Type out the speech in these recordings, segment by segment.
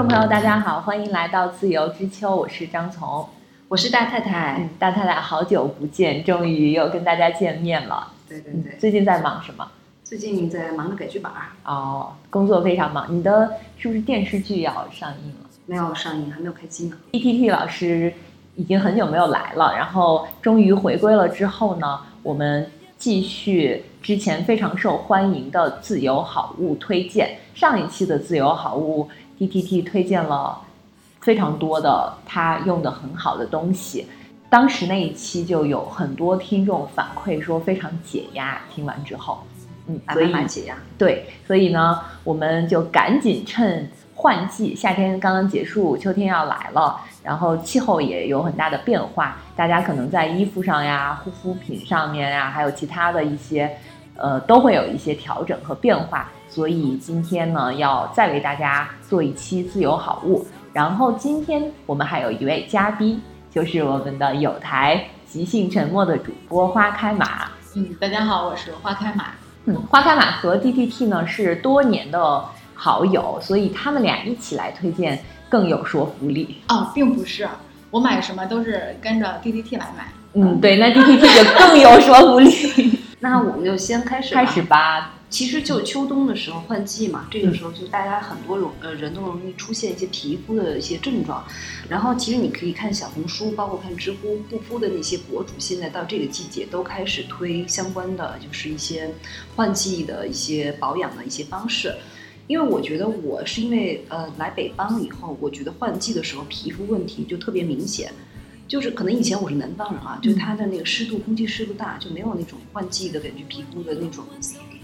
众朋友，大家好，欢迎来到自由之秋，我是张从，我是大太太。嗯，大太太好久不见，终于又跟大家见面了。对对对，最近在忙什么？最近在忙着改剧本。哦，工作非常忙。你的是不是电视剧要上映了？没有上映，还没有开机呢。ETT 老师已经很久没有来了，然后终于回归了之后呢，我们继续之前非常受欢迎的自由好物推荐。上一期的自由好物。D T T 推荐了非常多的他用的很好的东西，当时那一期就有很多听众反馈说非常解压，听完之后，嗯，所以蛮解压。对，所以呢，我们就赶紧趁换季，夏天刚刚结束，秋天要来了，然后气候也有很大的变化，大家可能在衣服上呀、护肤品上面呀，还有其他的一些，呃，都会有一些调整和变化。所以今天呢，要再为大家做一期自由好物。然后今天我们还有一位嘉宾，就是我们的有台即兴沉默的主播花开马。嗯，大家好，我是花开马。嗯，花开马和 DDT 呢是多年的好友，所以他们俩一起来推荐更有说服力。哦，并不是，我买什么都是跟着 DDT 来买。嗯，对，那 DDT 就更有说服力。那我们就先开始开始吧。其实就秋冬的时候换季嘛，这个时候就大家很多容呃人都容易出现一些皮肤的一些症状，然后其实你可以看小红书，包括看知乎护肤的那些博主，现在到这个季节都开始推相关的，就是一些换季的一些保养的一些方式。因为我觉得我是因为呃来北方以后，我觉得换季的时候皮肤问题就特别明显，就是可能以前我是南方人啊，就它的那个湿度，空气湿度大，就没有那种换季的感觉，皮肤的那种。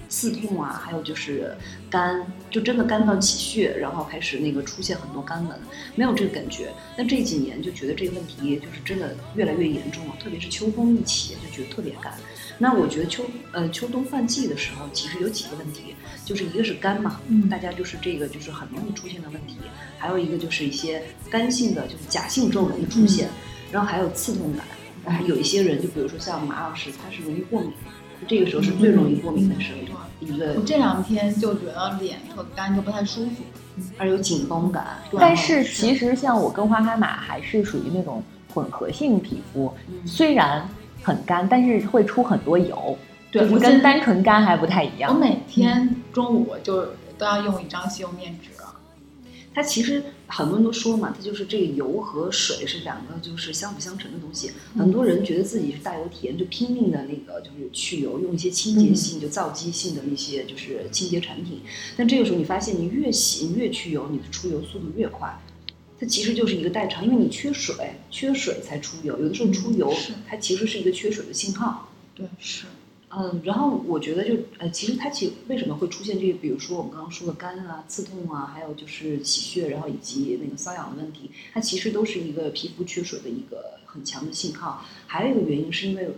刺痛啊，还有就是干，就真的干到起屑，然后开始那个出现很多干纹，没有这个感觉。那这几年就觉得这个问题就是真的越来越严重了，特别是秋风一起就觉得特别干。那我觉得秋呃秋冬换季的时候，其实有几个问题，就是一个是干嘛，嗯，大家就是这个就是很容易出现的问题，还有一个就是一些干性的就是假性皱纹的出现，然后还有刺痛感，然后有一些人就比如说像马老师，他是容易过敏。这个时候是最容易过敏的时候，一个。我这两天就觉得脸特干，就不太舒服，而有紧绷感。但是其实像我跟花开马还是属于那种混合性皮肤，虽然很干，但是会出很多油，对，跟单纯干还不太一样。我每天中午就都要用一张吸油面纸。它其实很多人都说嘛，它就是这个油和水是两个就是相辅相成的东西。很多人觉得自己是大油田，就拼命的那个就是去油，用一些清洁性就皂基性的那些就是清洁产品。但这个时候你发现，你越洗越去油，你的出油速度越快。它其实就是一个代偿，因为你缺水，缺水才出油。有的时候出油，它其实是一个缺水的信号。对，是。嗯，然后我觉得就呃，其实它其实为什么会出现这个，比如说我们刚刚说的干啊、刺痛啊，还有就是起屑，然后以及那个瘙痒的问题，它其实都是一个皮肤缺水的一个很强的信号。还有一个原因是因为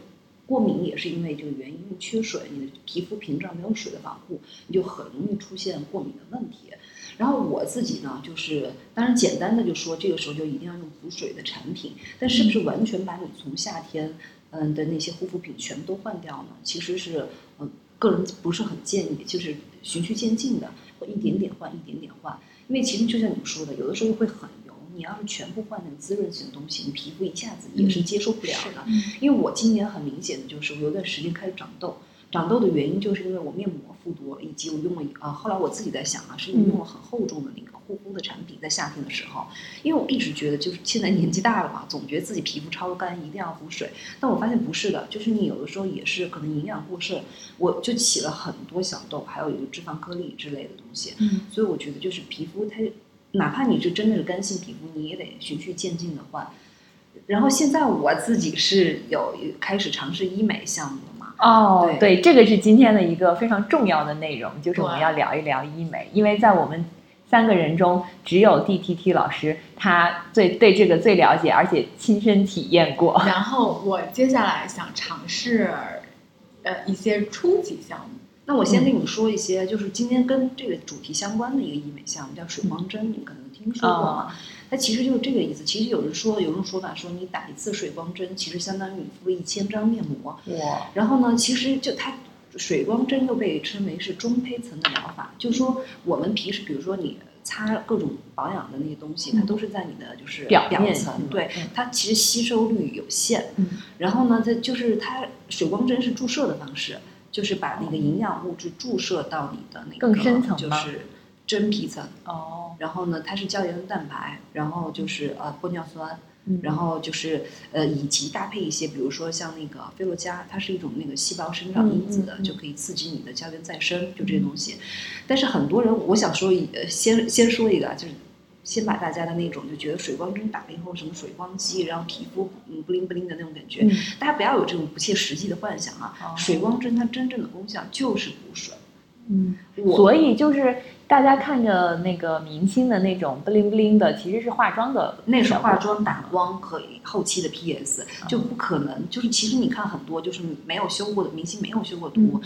过敏，也是因为这个原因，因为缺水，你的皮肤屏障没有水的保护，你就很容易出现过敏的问题。然后我自己呢，就是当然简单的就说，这个时候就一定要用补水的产品，但是不是完全把你从夏天。嗯的那些护肤品全部都换掉呢？其实是，嗯，个人不是很建议，就是循序渐进的，或一点点换，一点点换。因为其实就像你们说的，有的时候会很油，你要是全部换那个滋润型的东西，你皮肤一下子也是接受不了的。因为我今年很明显的就是，我有段时间开始长痘。长痘的原因就是因为我面膜敷多了，以及我用了啊，后来我自己在想啊，是因为用了很厚重的那个护肤的产品，在夏天的时候，因为我一直觉得就是现在年纪大了嘛，总觉得自己皮肤超干，一定要补水。但我发现不是的，就是你有的时候也是可能营养过剩，我就起了很多小痘，还有一个脂肪颗粒之类的东西。嗯，所以我觉得就是皮肤它，哪怕你是真的是干性皮肤，你也得循序渐进的换。然后现在我自己是有开始尝试医美项目。哦，对，这个是今天的一个非常重要的内容，就是我们要聊一聊医美，因为在我们三个人中，只有 D T T 老师他最对这个最了解，而且亲身体验过。然后我接下来想尝试，呃，一些初级项目。那我先跟你们说一些，就是今天跟这个主题相关的一个医美项目，叫水光针，你们可能听说过吗？它其实就是这个意思。其实有人说，有种说法说，你打一次水光针，其实相当于你敷了一千张面膜。哇！然后呢，其实就它水光针又被称为是中胚层的疗法，就是说我们平时比如说你。擦各种保养的那些东西，它都是在你的就是表面层，嗯对嗯它其实吸收率有限。嗯然后呢，它就是它水光针是注射的方式，就是把那个营养物质注射到你的那个更深层吗就是真皮层。哦，然后呢，它是胶原蛋白，然后就是呃玻尿酸，嗯然后就是呃以及搭配一些，比如说像那个菲洛嘉，它是一种那个细胞生长因子的，就可以刺激你的胶原再生，就这些东西。但是很多人，我想说一，呃，先先说一个啊，就是。先把大家的那种就觉得水光针打了以后什么水光肌，然后皮肤嗯不灵不灵的那种感觉，嗯大家不要有这种不切实际的幻想啊！哦水光针它真正的功效就是补水。嗯，所以就是大家看着那个明星的那种 bling bling 的，其实是化妆的，那是化妆、打光和后期的 PS，就嗯不可能。就是其实你看很多就是没有修过的明星，没有修过图，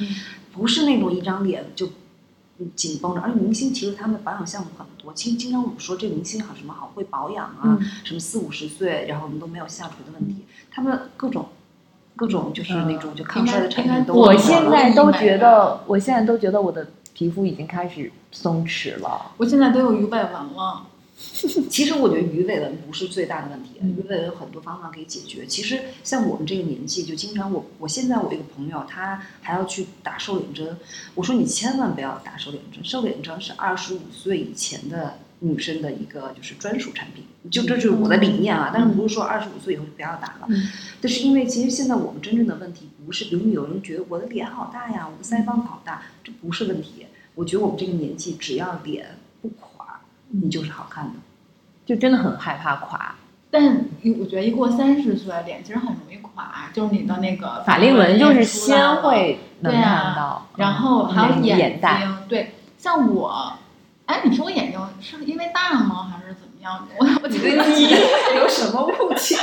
不是那种一张脸就紧绷着。而且明星其实他们保养项目很多，其实经常我们说这明星好什么好会保养啊，嗯什么四五十岁然后我们都没有下垂的问题，他们各种各种就是那种就抗衰的产品都我现在都觉得，我现在都觉得我的皮肤已经开始松弛了。我现在都有鱼尾纹了。其实我觉得鱼尾纹不是最大的问题，嗯鱼尾纹有很多方法可以解决。其实像我们这个年纪，就经常我我现在我一个朋友，他还要去打瘦脸针，我说你千万不要打瘦脸针，瘦脸针是二十五岁以前的女生的一个就是专属产品，就这就是我的理念啊。但是不是说二十五岁以后就不要打了，嗯但是因为其实现在我们真正的问题不是，比如有人觉得我的脸好大呀，我的腮帮子好大，这不是问题。我觉得我们这个年纪，只要脸不垮，你就是好看的。就真的很害怕垮，但一我觉得一过三十岁，脸其实很容易垮，就是你的那个法令纹就是先会能对啊看到，然后嗯还有眼眼袋，睛，对，像我，哎，你说我眼睛是因为大吗，还是怎么样？我 我觉得你有什么误解？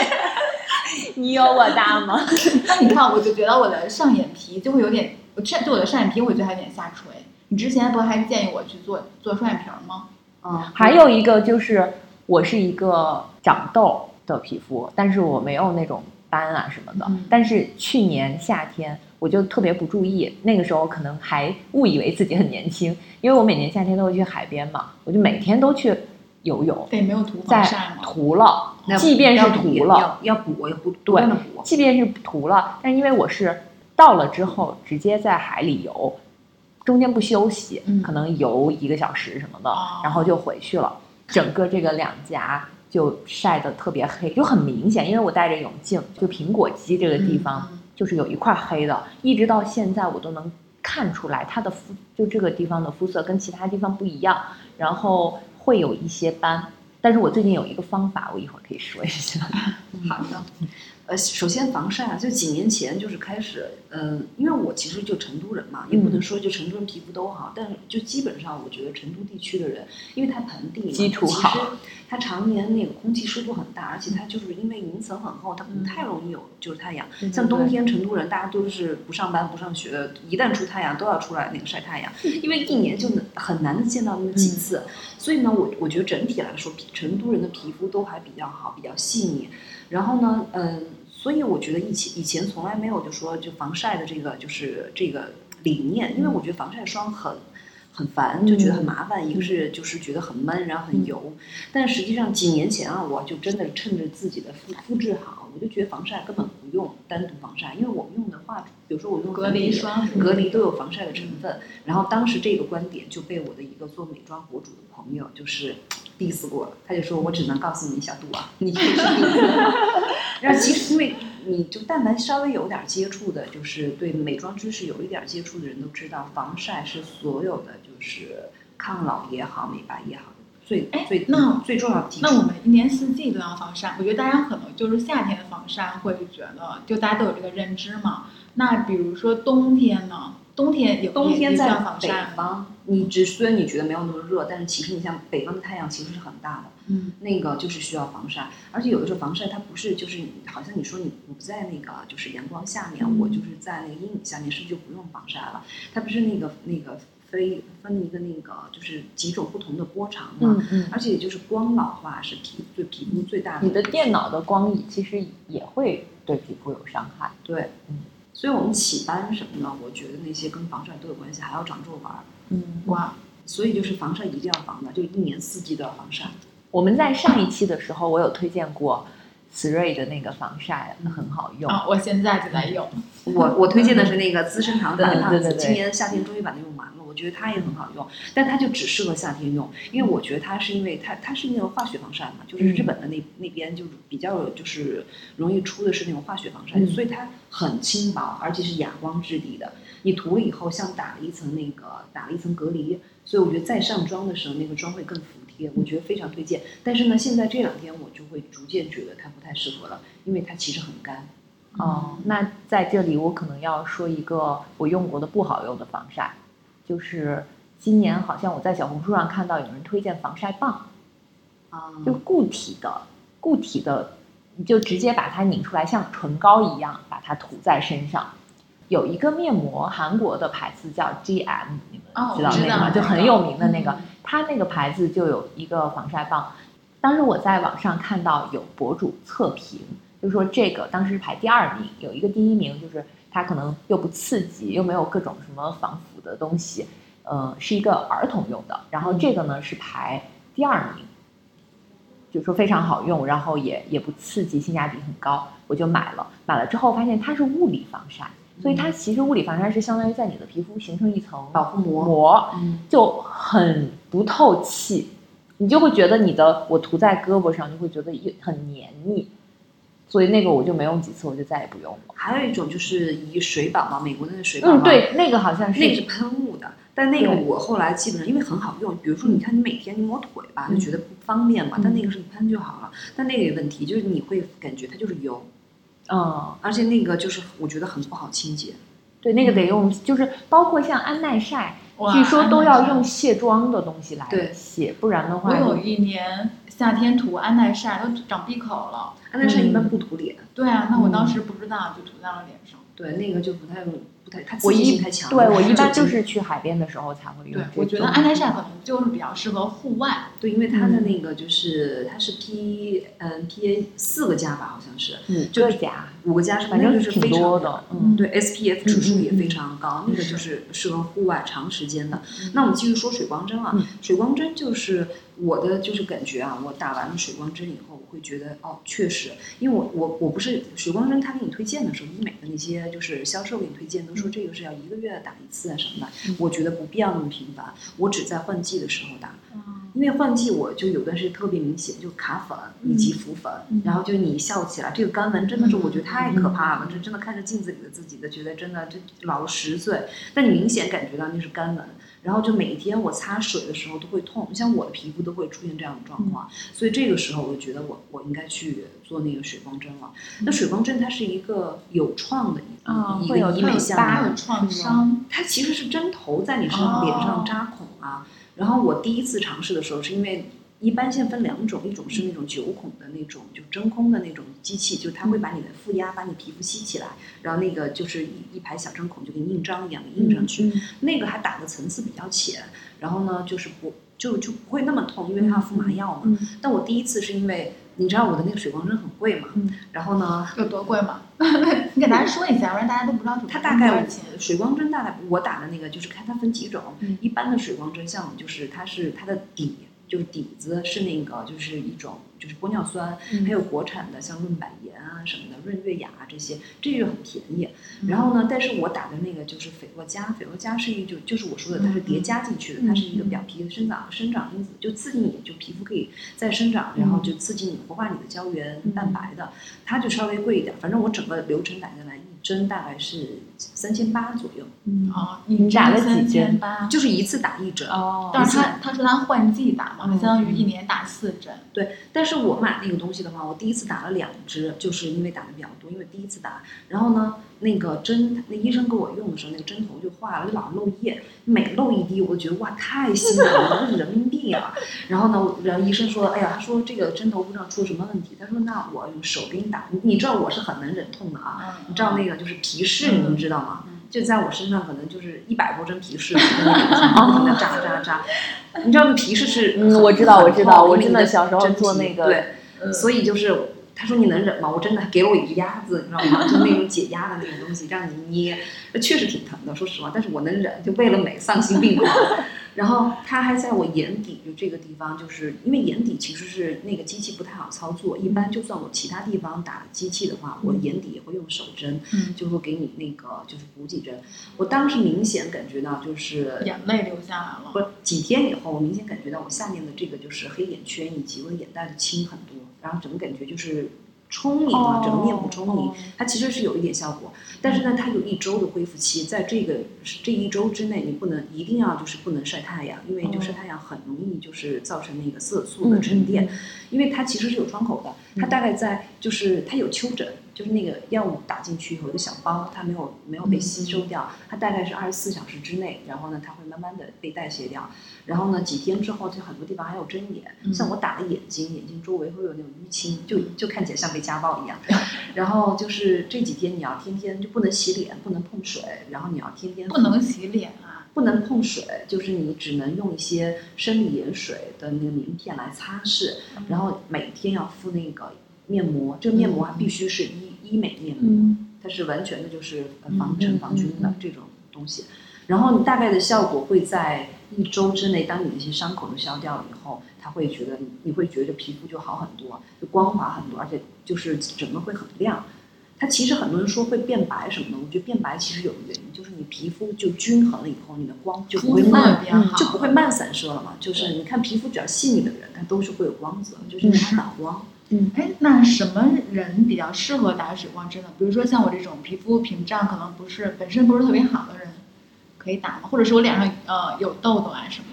你有我大吗？那你看，我就觉得我的上眼皮就会有点，我上就我的上眼皮，我觉得还有点下垂。你之前不还建议我去做做双眼皮儿吗？嗯，还有一个就是，我是一个长痘的皮肤，但是我没有那种斑啊什么的。嗯但是去年夏天我就特别不注意，那个时候可能还误以为自己很年轻，因为我每年夏天都会去海边嘛，我就每天都去游泳，对，没有涂防在晒吗？涂了，即便是涂了，要要补，要补，对不断的补。即便是涂了，但是因为我是到了之后直接在海里游，中间不休息，嗯。可能游一个小时什么的，哦。然后就回去了，整个这个两颊就晒得特别黑，就很明显，因为我戴着泳镜，就苹果肌这个地方、嗯。就是有一块黑的，一直到现在我都能看出来它的肤，就这个地方的肤色跟其他地方不一样，然后会有一些斑。但是我最近有一个方法，我一会儿可以说一下。好的，呃，首先防晒啊，就几年前就是开始，嗯、因为我其实就成都人嘛，也不能说就成都人皮肤都好，但是就基本上我觉得成都地区的人，因为它盆地嘛，基础好其实它常年那个空气湿度很大，而且它就是因为云层很厚，它不太容易有就是太阳。像冬天成都人，大家都是不上班不上学的，一旦出太阳都要出来那个晒太阳，因为一年就能很难的见到那么几次。所以呢，我我觉得整体来说，皮成都人的皮肤都还比较好，比较细腻。然后呢，嗯，所以我觉得以前以前从来没有就说就防晒的这个就是这个理念，因为我觉得防晒霜很。很烦，就觉得很麻烦。一个是就是觉得很闷，然后很油。但实际上几年前啊，我就真的趁着自己的肤肤质好，我就觉得防晒根本不用单独防晒，因为我们用的化，比如说我用隔离霜隔离都有防晒的成分。然后当时这个观点就被我的一个做美妆博主的朋友就是 diss 过了，他就说我只能告诉你小杜啊，你就是病。然后其实因为你就但凡稍微有点接触的，就是对美妆知识有一点接触的人都知道，防晒是所有的就是抗老也好，美白也好，最哎最那最重要的。那我们一年四季都要防晒，我觉得大家可能就是夏天的防晒会觉得，就大家都有这个认知嘛。那比如说冬天呢？冬天有冬天在北？方，你只虽然你觉得没有那么热，但是其实你像北方的太阳其实是很大的，嗯，那个就是需要防晒，而且有的时候防晒它不是就是好像你说你不在那个就是阳光下面，嗯我就是在那个阴影下面，是不是就不用防晒了？它不是那个那个分分一个那个就是几种不同的波长嘛，嗯嗯，而且就是光老化是皮对皮肤最大的。你的电脑的光其实也会对皮肤有伤害。对，嗯所以我们起斑什么的，我觉得那些跟防晒都有关系，还要长皱纹儿。嗯哇，所以就是防晒一定要防的，就一年四季都要防晒。我们在上一期的时候，我有推荐过思瑞的那个防晒，很好用。啊，我现在就在用。我我推荐的是那个资生堂的嗯对对对对今年夏天终于把它用完了，我觉得它也很好用，但它就只适合夏天用，因为我觉得它是因为它它是那个化学防晒嘛，就是日本的那、那边就是比较就是容易出的是那种化学防晒，嗯所以它很轻薄，而且是哑光质地的，你涂了以后像打了一层那个打了一层隔离，所以我觉得再上妆的时候那个妆会更服帖，我觉得非常推荐。但是呢，现在这两天我就会逐渐觉得它不太适合了，因为它其实很干。哦，那在这里我可能要说一个我用过的不好用的防晒，就是今年好像我在小红书上看到有人推荐防晒棒，啊、就固体的，固体的，你就直接把它拧出来，像唇膏一样把它涂在身上。有一个面膜，韩国的牌子叫 GM，你们哦知道那个吗？就很有名的那个嗯，它那个牌子就有一个防晒棒。当时我在网上看到有博主测评，就说这个当时排第二名，有一个第一名，就是它可能又不刺激，又没有各种什么防腐的东西，呃，是一个儿童用的。然后这个呢是排第二名，就说非常好用，然后也也不刺激，性价比很高，我就买了。买了之后发现它是物理防晒，所以它其实物理防晒是相当于在你的皮肤形成一层保护膜膜，嗯，就很不透气，你就会觉得你的我涂在胳膊上就会觉得一很黏腻，所以那个我就没用几次，我就再也不用了。还有一种就是以水宝嘛，美国的那水宝嘛，嗯，，对，那个好像是那个是喷雾的，但那个我后来基本上因为很好用，比如说你看你每天你抹腿吧，嗯就觉得不方便嘛，嗯但那个是一喷就好了。但那个有问题，就是你会感觉它就是油，嗯，而且那个就是我觉得很不好清洁。对，那个得用，就是包括像安耐晒，哇据说都要用卸妆的东西来卸，不然的话我，有一年夏天涂安耐晒都长闭口了。安耐晒一般嗯不涂脸，对啊，那我嗯当时不知道，就涂在了脸上。对，那个就不太不太，它我刺激一性太强了。对我一般就是去海边的时候才会用对。，我觉得安耐晒可能就是比较适合户外。对，因为它的嗯那个就是它是 P 嗯 PA 四个加吧，好像是嗯就个夹，五个加是，反正就是非常多的，嗯，对 SPF 指数也非常高，那个就是适合户外长时间的。嗯那我们继续说水光针啊，嗯水光针就是我的就是感觉啊，我打完了水光针以后，我会觉得哦，确实，因为我我我不是水光针，他给你推荐的时候，医美的那些就是销售给你推荐都说这个是要一个月打一次啊什么的，嗯。我觉得不必要那么频繁，我只在换季的时候打。嗯。因为换季我就有段时间特别明显，就卡粉以及浮粉，嗯。然后就你笑起来，这个干纹真的是嗯我觉得太可怕了，这真的看着镜子里的自己的，觉得真的就老了十岁，但你明显感觉到那是干纹，然后就每一天我擦水的时候都会痛，像我的皮肤都会出现这样的状况，所以这个时候我就觉得我我应该去做那个水光针了。那水光针它是一个有创的一、啊会有一个医美项目有，创伤，它其实是针头在你身哦脸上扎孔啊。然后我第一次尝试的时候，是因为一般现在分两种，一种是那种九孔的那种，就真空的那种机器，就它会把你的负压把你皮肤吸起来，然后那个就是一一排小针孔，就跟印章一样给印上去。嗯那个还打的层次比较浅，然后呢就是不就就不会那么痛，因为它要敷麻药嘛。嗯但我第一次是因为你知道我的那个水光针很贵嘛，嗯然后呢有多贵吗？你给大家说一下，不然大家都不知道它大概。水光针大概我打的那个就是看它分几种，嗯一般的水光针像就是它是它的底就是底子是那个就是一种就是玻尿酸，嗯。还有国产的像润百颜啊什么的润月雅啊这些，这就很便宜。嗯。然后呢，但是我打的那个就是斐洛嘉，斐洛嘉是一种就是我说的它是叠加进去的，嗯它是一个表皮的生长生长因子，就刺激你就皮肤可以再生长，然后就刺激你活化你的胶原嗯。蛋白的，它就稍微贵一点。反正我整个流程打下来一针大概是三千八左右，嗯。哦，你打了几针千，就是一次打一针。哦，但是他他说他换季打嘛，嗯。相当于一年打四针。对，但是我买那个东西的话，我第一次打了两支，就是因为打的比较多，因为第一次打，然后呢，那个针，那医生给我用的时候，那个针头就坏了，就老漏液，每漏一滴，我就觉得哇，太心疼了，这是人民币啊。然后呢，然后医生说，哎呀，他说这个针头不知道出了什么问题，他说那我用手给你打，你你知道我是很能忍痛的啊，嗯。你知道那个就是皮试，你们知道吗？嗯就在我身上，可能就是一百多针皮试，不停的扎扎扎。你知道那皮试是，嗯，我知道，我知道，我真的小时候做那个，对，嗯所以就是他说你能忍吗？我真的给了我一个鸭子，你知道吗？就那种解压的那种东西，让你捏，确实挺疼的，说实话。但是我能忍，就为了美丧心病狂。然后他还在我眼底，就这个地方，就是因为眼底其实是那个机器不太好操作。一般就算我其他地方打机器的话，我眼底也会用手针，嗯就会给你那个就是补几针。我当时明显感觉到就是眼泪流下来了。不是几天以后，我明显感觉到我下面的这个就是黑眼圈以及我的眼袋就轻很多，然后整个感觉就是充盈了，整个面部充盈。哦它其实是有一点效果，但是呢，它有一周的恢复期，在这个这一周之内，你不能一定要就是不能晒太阳，因为就晒太阳很容易就是造成那个色素的沉淀，因为它其实是有窗口的，它大概在就是它有丘疹，就是那个药物打进去以后有一个小包，它没有没有被吸收掉，它大概是二十四小时之内，然后呢，它会慢慢的被代谢掉，然后呢，几天之后就很多地方还有针眼，嗯。像我打了眼睛，眼睛周围会有那种淤青，就就看起来像被家暴一样。然后就是这几天你要天天就不能洗脸，不能碰水，然后你要天天不能洗脸啊，不能碰水，就是你只能用一些生理盐水的那个棉片来擦拭，然后每天要敷那个面膜，这个面膜还必须是医医美面膜，嗯。它是完全的就是防尘嗯防菌的这种东西。然后你大概的效果会在一周之内，当你那些伤口都消掉了以后，他会觉得你你会觉得皮肤就好很多，就光滑很多，而且就是整个会很亮。它其实很多人说会变白什么的，我觉得变白其实有个原因，就是你皮肤就均衡了以后，你的光就不会漫，变好，就不会慢散射了嘛。就是你看皮肤比较细腻的人，他都是会有光泽，就是因为它反光。哎，那什么人比较适合打水光针呢？比如说像我这种皮肤屏障可能不是本身不是特别好的人，可以打吗？或者是我脸上呃有痘痘啊什么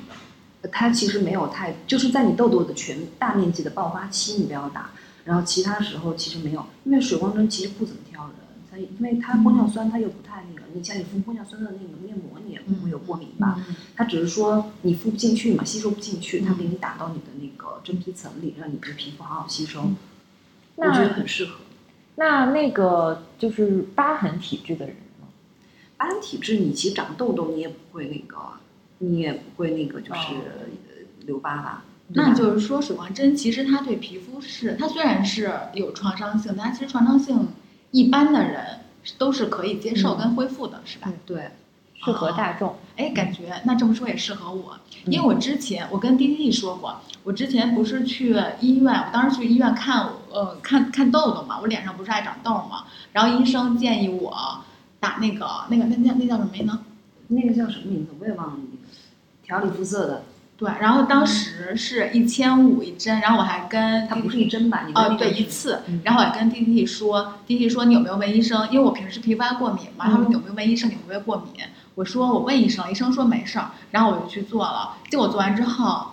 的？它其实没有太，就是在你痘痘的全大面积的爆发期，你不要打，然后其他时候其实没有，因为水光针其实不怎么挑人，它因为它玻尿酸它又不太那个，你像你敷玻尿酸的那个面膜，你也不会有过敏吧？嗯它只是说你敷不进去嘛，吸收不进去，它嗯给你打到你的那个真皮层里，让你的皮肤好好吸收，嗯我觉得很适合。那那个就是疤痕体质的人呢？疤痕体质，你其实长痘痘，你也不会那个，你也不会那个就是、留疤吧？那就是说，水光针其实它对皮肤是，它虽然是有创伤性，但其实创伤性一般的人都是可以接受跟恢复的，是吧？对，适合大众。哎，感觉那这么说也适合我，因为我之前我跟 D D 说过，我之前不是去医院，我当时去医院看呃看看痘痘嘛，我脸上不是爱长痘嘛，然后医生建议我打那个那个那那那叫什么呢？那个叫什么名字我也忘了，那个调理肤色的，对，然后当时是一千五一针，然后我还跟它不是一针吧？你哦，个对，一次嗯。然后我还跟 D D 说，D D 说你有没有问医生？因为我平时皮肤爱过敏嘛，他说嗯你有没有问医生你会不会过敏？我说我问医生，医生说没事儿，然后我就去做了，结果做完之后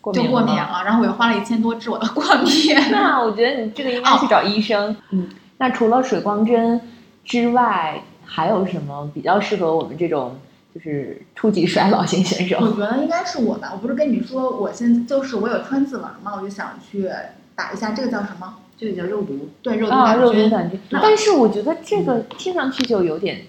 过就过敏。了，然后我又花了一千多治我的过敏。那我觉得你这个应该去找医生。嗯，那除了水光针之外，还有什么比较适合我们这种就是初级衰老型选手？我觉得应该是我吧，我不是跟你说我现就是我有川字纹嘛，我就想去打一下这个叫什么？这个叫肉毒。对，肉毒啊，杆菌。肉毒杆菌。但是我觉得这个听上去就有点，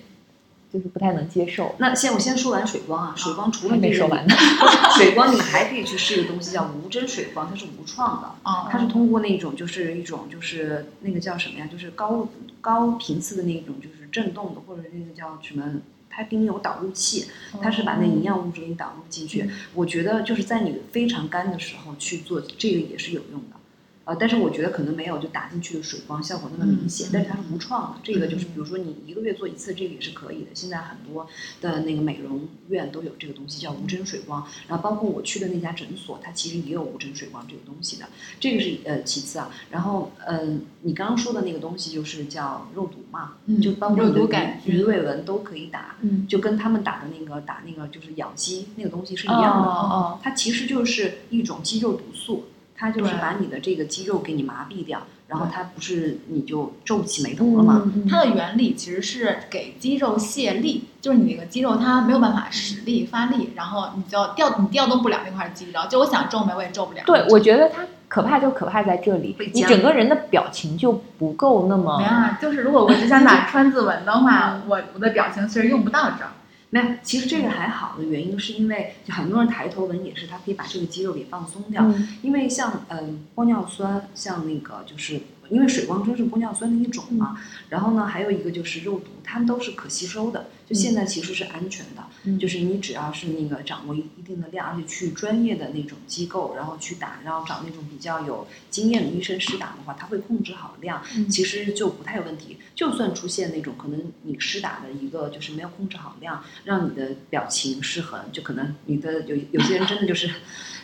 就是不太能接受。那先我先说完水光啊，水光除了还没说完呢。水光，你还可以去试一个东西叫无针水光，它是无创的。哦，它是通过那种就是一种就是那个叫什么呀？就是高高频次的那种就是震动的，或者那个叫什么？它给你有导入器，它是把那营养物质给你导入进去。我觉得就是在你非常干的时候去做这个也是有用的。呃，但是我觉得可能没有就打进去的水光效果那么明显，嗯但是它是无创的。这个就是嗯比如说你一个月做一次，这个也是可以的。现在很多的那个美容院都有这个东西叫无针水光，然后包括我去的那家诊所，它其实也有无针水光这个东西的。这个是呃其次啊，然后呃你刚刚说的那个东西就是叫肉毒嘛，嗯就包括鱼鱼尾纹都可以打，嗯，就跟他们打的那个打那个就是咬肌那个东西是一哦样的。哦它其实就是一种肌肉毒素，它就是把你的这个肌肉给你麻痹掉，然后对它不是你就皱不起眉头哦，了吗？嗯它的原理其实是给肌肉卸力，就是你那个肌肉它没有办法使力发力，然后你就调你调动不了那块肌肉，就我想皱眉我也皱不了。对，我觉得它可怕就可怕在这里你整个人的表情就不够那么没有啊，就是如果我只想打川字纹的话，我我的表情其实用不到这儿。没有，其实这个还好的原因是因为就很多人抬头纹也是，它可以把这个肌肉给放松掉。嗯因为像嗯玻尿酸，像那个就是因为水光针是玻尿酸的一种嘛。然后呢，还有一个就是肉毒，它们都是可吸收的，就现在其实是安全的。嗯就是你只要是那个掌握一一定的量，而且去专业的那种机构，然后去打，然后找那种比较有经验的医生施打的话，他会控制好量，嗯其实就不太有问题。就算出现那种可能你施打的一个就是没有控制好量，让你的表情失衡，就可能你的有有些人真的就是。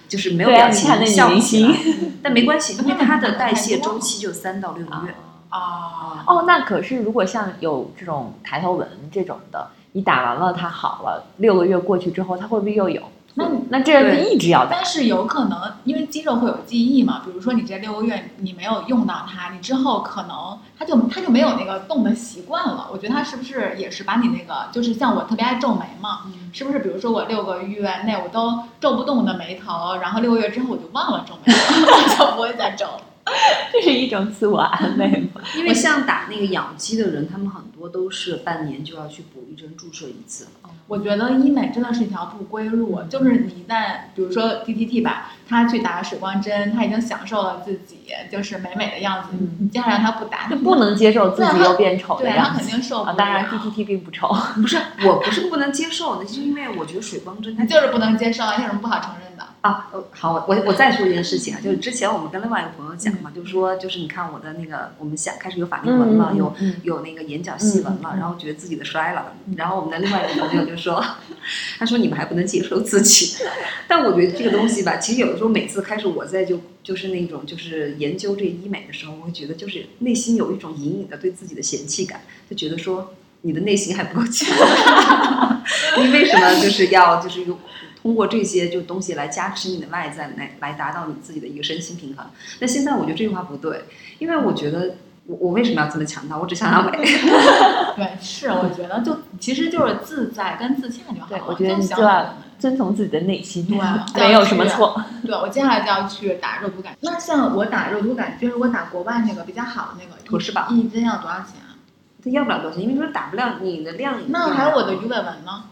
就是没有表情的女笑不明起来星，但没关系，因为它的代谢周期就三到六个月。啊，哦，那可是如果像有这种抬头纹这种的，你打完了它好了，六个月过去之后，它会不会又有？那你那这一直要打但。是有可能，因为肌肉会有记忆嘛，比如说你这六个月你没有用到它，你之后可能它就它就没有那个动的习惯了。我觉得它是不是也是把你那个，就是像我特别爱皱眉嘛，是不是？比如说我六个月内我都皱不动我的眉头，然后六个月之后我就忘了皱眉头，我就不会再皱了。这是一种自我安慰吗？因为像打那个养肌的人，他们很多都是半年就要去补一针注射一次。我觉得医美真的是一条不归路，就是你一旦比如说 DTT 吧，他去打水光针，他已经享受了自己就是美美的样子，嗯你接下来让他不打，就不能接受自己又变丑的对他肯定受不了。啊！当然，DTT 并不丑。不是，我不是不能接受，那是因为我觉得水光针它就是不能接受，有什么不好承认的？啊，呃好，我我再说一件事情啊，就是之前我们跟另外一个朋友讲嘛，就是说，就是你看我的那个，我们想开始有法令纹了，有嗯有那个眼角细纹了，然后觉得自己的衰了，然后我们的另外一个朋友就说，他说你们还不能接受自己，但我觉得这个东西吧，其实有的时候每次开始我在就就是那种就是研究这医美的时候，我会觉得就是内心有一种隐隐的对自己的嫌弃感，就觉得说你的内心还不够强，你为什么就是要就是用。通过这些就东西来加持你的外在，来来达到你自己的一个身心平衡。那现在我觉得这句话不对，因为我觉得我我为什么要这么强调？我只想要美。对，是我觉得就其实就是自在跟自洽就好了。对我觉得你就要遵从自己的内心，对没有什么错。对，我接下来就要去打肉毒杆。那像我打肉毒杆菌，如果打国外那个比较好的那个，妥适宝一针要多少钱啊？它要不了多少钱，因为说打不了你的量。那还有我的鱼尾纹呢？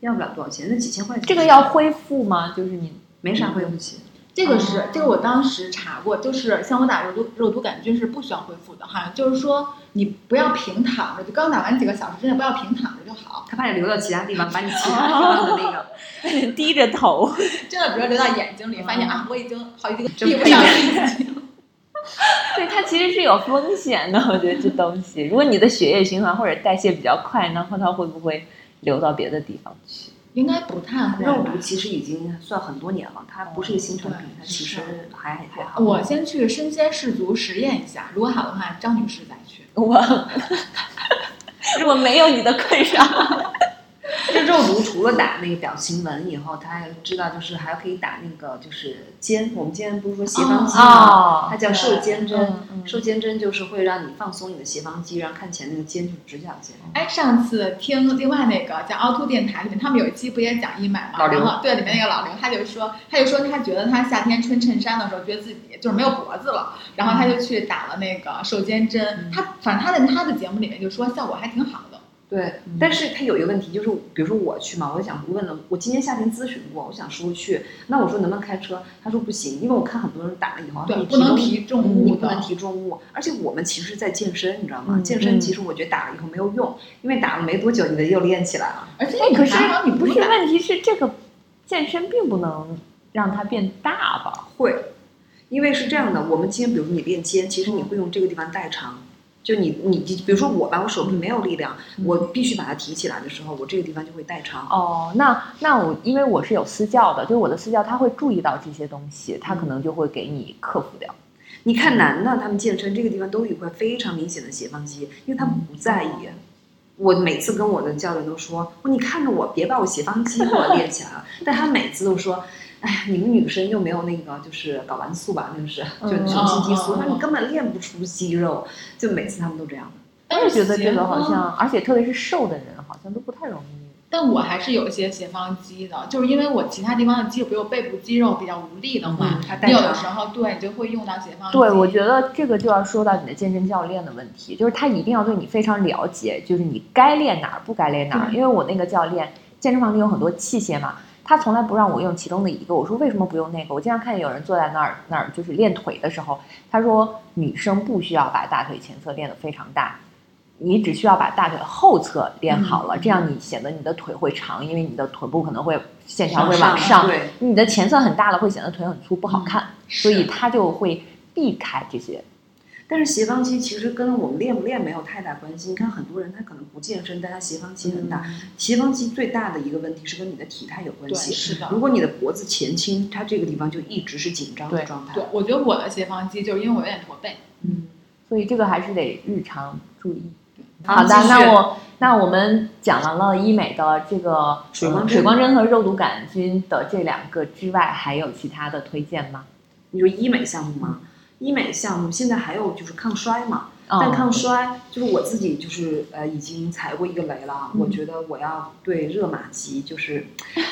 要不了多少钱，那几千块钱。这个要恢复吗？就是你没啥恢复期。这个是、哦这个我当时查过，就是像我打肉毒肉毒杆菌是不需要恢复的，好像就是说你不要平躺着，就刚打完几个小时之内不要平躺着就好。他怕你流到其他地方，把你 其他地方的那个。低着头，真的，比如流到眼睛里，发现啊，我已经好几个闭不上眼睛。对它其实是有风险的。我觉得这东西，如果你的血液循环或者代谢比较快，那后它会不会流到别的地方去？应该不太会。肉毒其实已经算很多年了，它不是一个新产品，它其实还还好。我先去身先士卒实验一下，如果好的话，张女士再去。我 我没有你的困扰。这肉毒除了打那个表情纹以后，他还知道就是还可以打那个就是肩。我们今天不是说斜方肌吗？哦它叫瘦肩针。瘦肩针就是会让你放松你的斜方肌，然后看起来那个肩就是直角肩。哎，上次听另外那个叫凹凸电台里面，他们有一期不也讲医美吗？老刘对，里面那个老刘他就说，他就说他觉得他夏天穿衬衫的时候，觉得自己就是没有脖子了，然后他就去打了那个瘦肩针。他反正他在他的节目里面就说效果还挺好的。对，但是他有一个问题，就是比如说我去嘛，我想问了，我今年夏天咨询过，我想说去，那我说能不能开车？他说不行，因为我看很多人打了以后，对，你不能提提重物你。不能提重物，而且我们其实在健身，你知道吗？嗯健身嗯其实我觉得打了以后没有用，因为打了没多久，你的又练起来了。而且哎，可是你不是问题是这个健身并不能让它变大吧？会，因为是这样的，我们今天比如说你练肩，其实你会用这个地方代偿。就你你比如说我吧，我手臂没有力量，我必须把它提起来的时候，我这个地方就会代偿。哦，那那我因为我是有私教的，就是我的私教他会注意到这些东西，他可能就会给你克服掉。你看男的，他们健身这个地方都有一块非常明显的斜方肌，因为他们不在意。我每次跟我的教练都说：“哦你看着我，别把我斜方肌给我练起来了。”但他每次都说：“哎呀，你们女生又没有那个，就是睾丸素吧？那个是就嗯雄性激素，那你根本练不出肌肉。”就每次他们都这样的。我也觉得这个好像，而且特别是瘦的人，好像都不太容易。但我还是有一些斜方肌的，就是因为我其他地方的肌肉，比如背部肌肉比较无力的话，你有的时候对你就会用到斜方肌。对，我觉得这个就要说到你的健身教练的问题，就是他一定要对你非常了解，就是你该练哪儿，不该练哪儿。因为我那个教练，健身房里有很多器械嘛，他从来不让我用其中的一个。我说为什么不用那个？我经常看见有人坐在那儿那儿就是练腿的时候，他说女生不需要把大腿前侧练得非常大，你只需要把大腿后侧练好了，嗯这样你显得你的腿会长，因为你的腿部可能会线条会上往上，对，你的前侧很大了会显得腿很粗不好看，所以他就会避开这些。但是斜方肌其实跟我们练不练没有太大关系。你看很多人他可能不健身，但他斜方肌很大。斜方肌最大的一个问题是跟你的体态有关，系。是的。如果你的脖子前倾，它这个地方就一直是紧张的状态。对，我觉得我的斜方肌就是因为我有点驼背。嗯，所以这个还是得日常注意。好好的，那我那我们讲完了医美的这个呃水光针水光针和肉毒杆菌的这两个之外，还有其他的推荐吗？你说医美项目吗？医美项目现在还有就是抗衰嘛，哦但抗衰就是我自己就是呃已经踩过一个雷了，嗯我觉得我要对热玛吉就是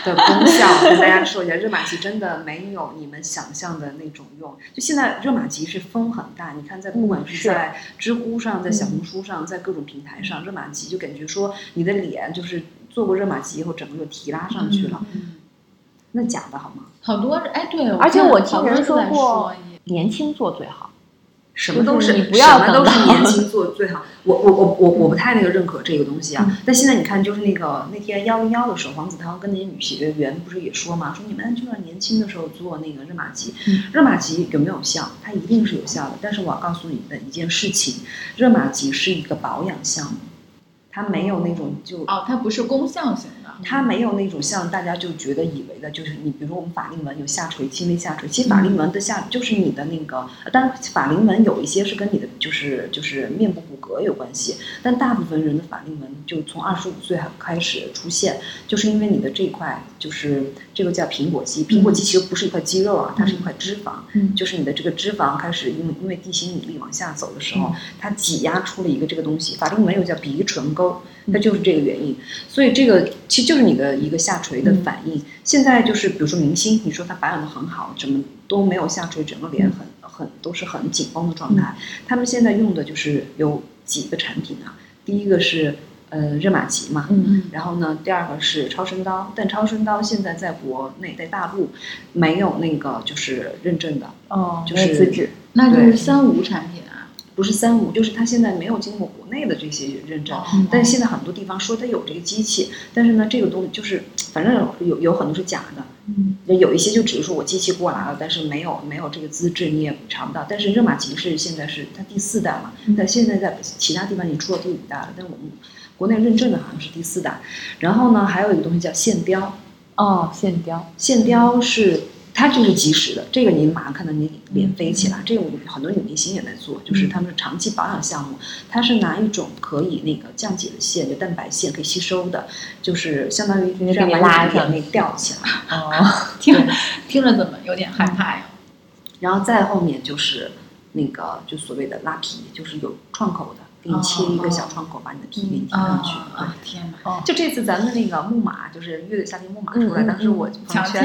的功效跟大家说一下，热玛吉真的没有你们想象的那种用。就现在热玛吉是风很大，你看在不管嗯是是在知乎上、在小红书上、在各种平台上，热玛吉就感觉说你的脸就是做过热玛吉以后整个就提拉上去了，嗯，那假的好吗？好多人哎，对，而且我听人说过说年轻做最好。什么都是，你不要什么都是年 轻做最好。我我我我我不太那个认可这个东西啊。嗯但现在你看，就是那个那天幺零幺的时候，黄子韬跟那些女学员不是也说嘛，说你们就要年轻的时候做那个热玛吉。嗯热玛吉有没有效？它一定是有效的。但是我要告诉你的一件事情，热玛吉是一个保养项目，它没有那种就哦，它不是功效型的，它没有那种像大家就觉得以为的，就是你比如说我们法令纹有下垂、轻微下垂，其实法令纹的下就是你的那个，当然法令纹有一些是跟你的就是就是面部骨骼有关系，但大部分人的法令纹就从二十五岁开始出现，就是因为你的这块就是这个叫苹果肌，苹果肌其实不是一块肌肉啊，它是一块脂肪，嗯就是你的这个脂肪开始因为因为地心引力往下走的时候，它挤压出了一个这个东西，法令纹又叫鼻唇沟，它就是这个原因。所以这个其实就是你的一个下垂的反应。现在就是比如说明星，你说他保养的很好，怎么都没有下垂，整个脸很很都是很紧绷的状态。他们现在用的就是有几个产品啊，第一个是呃热玛吉嘛。嗯然后呢，第二个是超声刀，但超声刀现在在国内在大陆没有那个就是认证的，哦，就是资质。那就是三无产品啊。不是三无，就是它现在没有经过国内的这些认证。哦但是现在很多地方说它有这个机器，但是呢，这个东西就是反正有有很多是假的，嗯有一些就只是说我机器过来了，但是没有没有这个资质，你也查不到。但是热玛吉是现在是它第四代嘛，嗯但现在在其他地方已经出了第五代了，但我们国内认证的好像是第四代。然后呢，还有一个东西叫线雕，哦，线雕。线雕是它就是即时的，这个你马上看到你脸飞起来。这个我们很多女明星也在做，就是他们是长期保养项目，它是拿一种可以那个降解的线，就蛋白线可以吸收的，就是相当于就是这样给你拉上把你的眼泪吊起来。哦，听听着怎么有点害怕呀？然后再后面就是那个就所谓的拉皮，就是有创口的，给你切一个小窗口，把你的皮给你贴上去。啊！天哪！就这次咱们那个木马，就是乐队夏天木马出来，当时我朋友强圈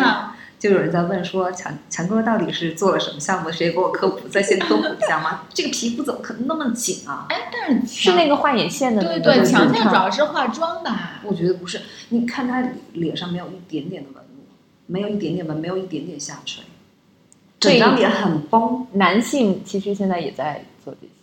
就有人在问说强强哥到底是做了什么项目？谁给我科普，在线科普一下吗？这个皮肤怎么可能那么紧啊？哎，但是是那个画眼线的那对对，强强主要是化妆吧？我觉得不是，你看他脸上没有一点点的纹路，没有一点点纹，没有一点点下垂，整这张脸很崩。男性其实现在也在做这些。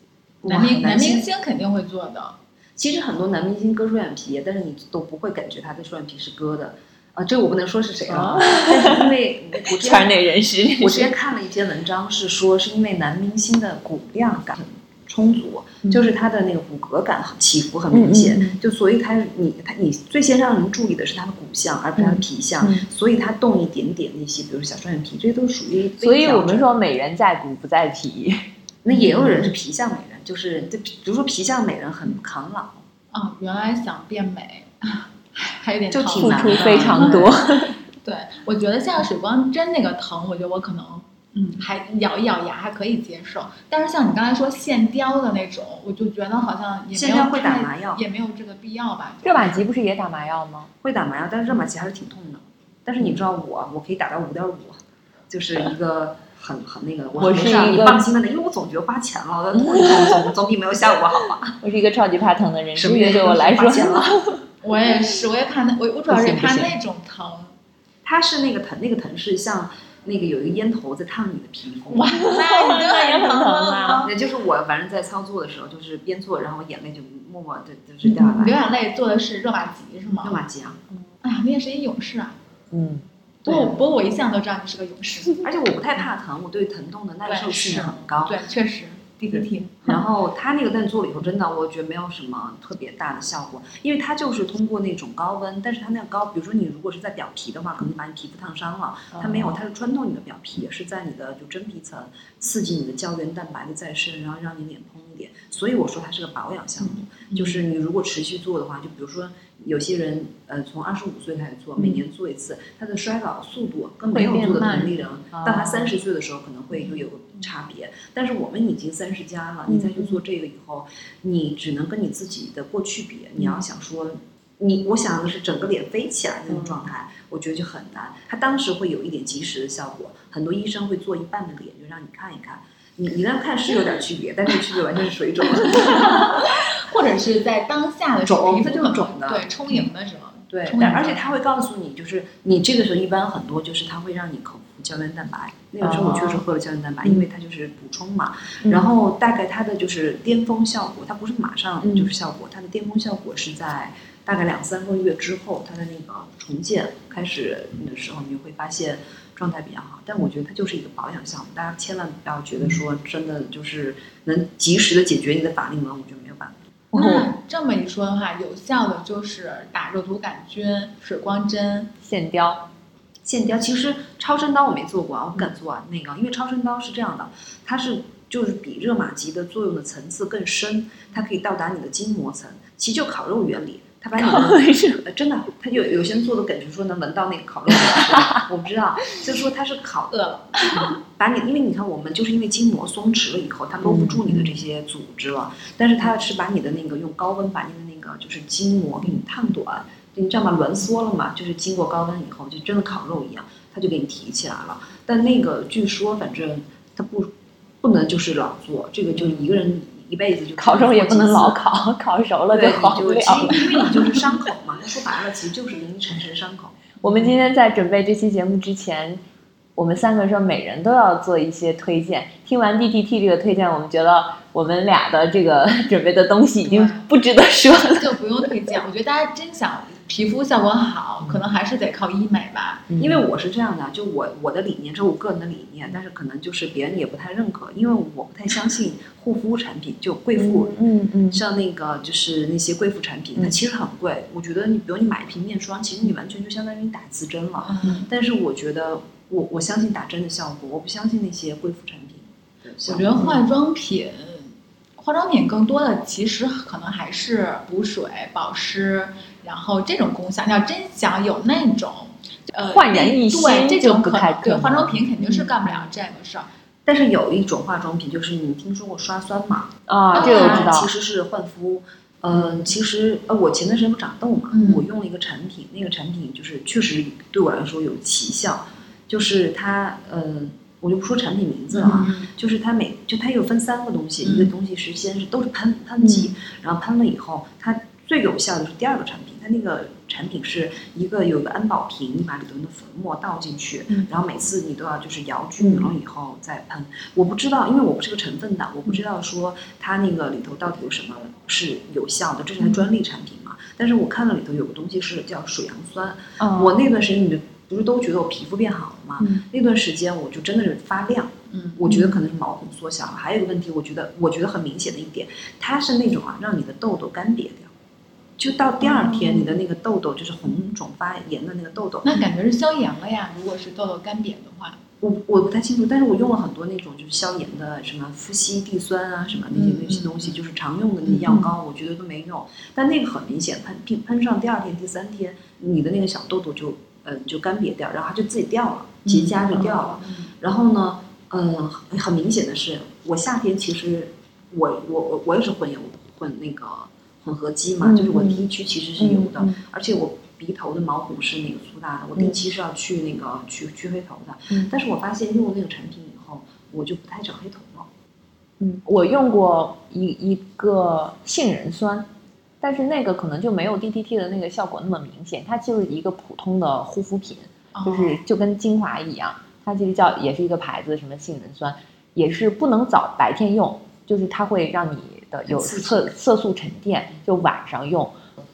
男明男明星肯定会做的。其实很多男明星割双眼皮，但是你都不会感觉他的双眼皮是割的。啊，这我不能说是谁啊，哦 但是因为 我圈内人士，我之前看了一篇文章，是说是因为男明星的骨量感很充足，嗯就是他的那个骨骼感很起伏很明显，嗯嗯就所以他你他你最先让人注意的是他的骨相，而不是他的皮相，嗯所以他动一点点那些，比如小双眼皮，这些都属于所以我们说美人在骨不在皮。那也有人是皮相美人，就是就比如说皮相美人很抗老，啊，原来想变美，还有点就挺难的出非常 多。对，我觉得像水光针那个疼，我觉得我可能嗯还咬一咬牙还可以接受，但是像你刚才说线雕的那种，我就觉得好像也没有线雕会打麻药也没有这个必要吧。热玛吉不是也打麻药吗？会打麻药，但是热玛吉还是挺痛的。但是你知道我，我可以打到五点五，就是一个很很那个，我是很让你一个放心的，因为我总觉得花钱了，我的痛一痛总总比没有效果好吧？我是一个超级怕疼的人，什么原因对我来说花钱了？我也是，我也怕那我我主要是怕那种疼。它是那个疼，那个疼是像那个有一个烟头在烫你的皮肤。哇，那已经那也很疼了啊。那就是我反正在操作的时候，就是边做，然后我眼泪就默默的就是掉下来流。眼泪做的是热玛吉是吗？热玛吉啊，哎呀，你也是一勇士啊！嗯，不过不过我一向都知道你是个勇士。而且我不太怕疼，我对疼痛的耐受性很高。对，确实，DDT。然后它那个但做了以后，真的我觉得没有什么特别大的效果，因为它就是通过那种高温，但是它那个高，比如说你如果是在表皮的话，可能把你皮肤烫伤了，它没有，它是穿透你的表皮，是在你的就真皮层刺激你的胶原蛋白的再生，然后让你脸嘭一点。所以我说它是个保养项目，就是你如果持续做的话，就比如说有些人呃从二十五岁开始做，每年做一次，他的衰老速度跟没有做的同龄人，到他三十岁的时候可能会就有个差别。但是我们已经三十加了，你再去做这个以后，你只能跟你自己的过去比。你要想说，你我想的是整个脸飞起来那种状态，我觉得就很难。它当时会有一点及时的效果，很多医生会做一半的脸，就让你看一看。你你那看是有点区别，但这个区别完全是水肿。或者是在当下的时候，肿它就是皮肤可能肿的对，充盈的时候。对而且他会告诉你，就是你这个时候一般很多就是他会让你口服胶原蛋白。那个时候我确实喝了胶原蛋白，嗯因为它就是补充嘛。嗯然后大概它的就是巅峰效果，它不是马上嗯就是效果，它的巅峰效果是在大概两三个月之后，它的那个重建开始的时候，你就会发现状态比较好。但我觉得它就是一个保养项目，大家千万不要觉得说真的就是能及时的解决你的法令纹，我觉得没有办法。那这么一说的话，有效的就是打肉毒杆菌、水光针。线雕，线雕其实超声刀我没做过啊，我不敢做啊。那个，因为超声刀是这样的，它是就是比热玛吉的作用的层次更深，它可以到达你的筋膜层，其实就烤肉原理。它把你的 呃真的，他有有些人做的梗，就是说能闻到那个烤肉的味道，我不知道，就是说他是烤饿了，把你，因为你看我们就是因为筋膜松弛了以后，它搂不住你的这些组织了，但是它是把你的那个用高温把你的那个就是筋膜给你烫短，你知道吗？挛缩了嘛，就是经过高温以后，就真的烤肉一样，它就给你提起来了。但那个据说反正它不不能就是老做，这个就一个人一辈子就烤肉也不能老烤。烤，熟了就，好不了了。实因为你就是伤口嘛，说白了其实就是容易产生伤口。我们今天在准备这期节目之前，我们三个说每人都要做一些推荐。听完 DTT 这个推荐，我们觉得我们俩的这个准备的东西已经不值得说了。就不用推荐。我觉得大家真想皮肤效果好，可能还是得靠医美吧。因为我是这样的，就我我的理念，这是我个人的理念，但是可能就是别人也不太认可，因为我不太相信护肤产品，就贵妇，嗯嗯像那个就是那些贵妇产品，它嗯其实很贵。我觉得你比如你买一瓶面霜，其实你完全就相当于你打刺针了。嗯，但是我觉得我我相信打针的效果，我不相信那些贵妇产品。我觉得化妆品，化妆品更多的其实可能还是补水、保湿，然后这种功效。你要真想有那种，呃，焕然一新对这种可对太可能化妆品肯定是干不了这个事儿。但是有一种化妆品，就是你听说过刷酸吗？啊，这个我知道其。实是焕肤。呃，其实呃，我前段时间不长痘嘛，嗯我用了一个产品，那个产品就是确实对我来说有奇效，就是它呃，我就不说产品名字了啊，嗯就是它每就它有分三个东西，嗯一个东西是先是都是喷喷剂，然后喷了以后，它最有效的是第二个产品，它那个产品是一个有一个安保瓶，你把里头的粉末倒进去，嗯然后每次你都要就是摇均匀了以后再喷。我不知道，因为我不是个成分党，我不知道说它那个里头到底有什么是有效的，这是它专利产品嘛。但是我看了里头有个东西是叫水杨酸，嗯我那段时间你们不是都觉得我皮肤变好了吗？嗯那段时间我就真的是发亮。嗯，我觉得可能是毛孔缩小了，还有一个问题，我觉得我觉得很明显的一点，它是那种啊，让你的痘痘干瘪掉，就到第二天，你的那个痘痘就是红肿发炎的那个痘痘，那感觉是消炎了呀。如果是痘痘干瘪的话，我我不太清楚，但是我用了很多那种就是消炎的，什么夫西地酸啊，什么那些嗯那些东西，就是常用的那些药膏，我觉得都没用。但那个很明显，喷喷喷上第二天、第三天，你的那个小痘痘就呃就干瘪掉，然后它就自己掉了，结痂就掉了。嗯。然后呢，嗯，很很明显的是，我夏天其实我我我我也是混油混那个混合肌嘛，嗯就是我嗯 T 区其实是有的，嗯而且我鼻头的毛孔是那个粗大的，我定期是要去那个去去黑头的。嗯但是我发现用了那个产品以后，我就不太长黑头了。嗯，我用过一一个杏仁酸，但是那个可能就没有 DTT 的那个效果那么明显，它就是一个普通的护肤品。就是就跟精华一样，它其实叫也是一个牌子，什么杏仁酸，也是不能早白天用，就是它会让你的有色色素沉淀，就晚上用。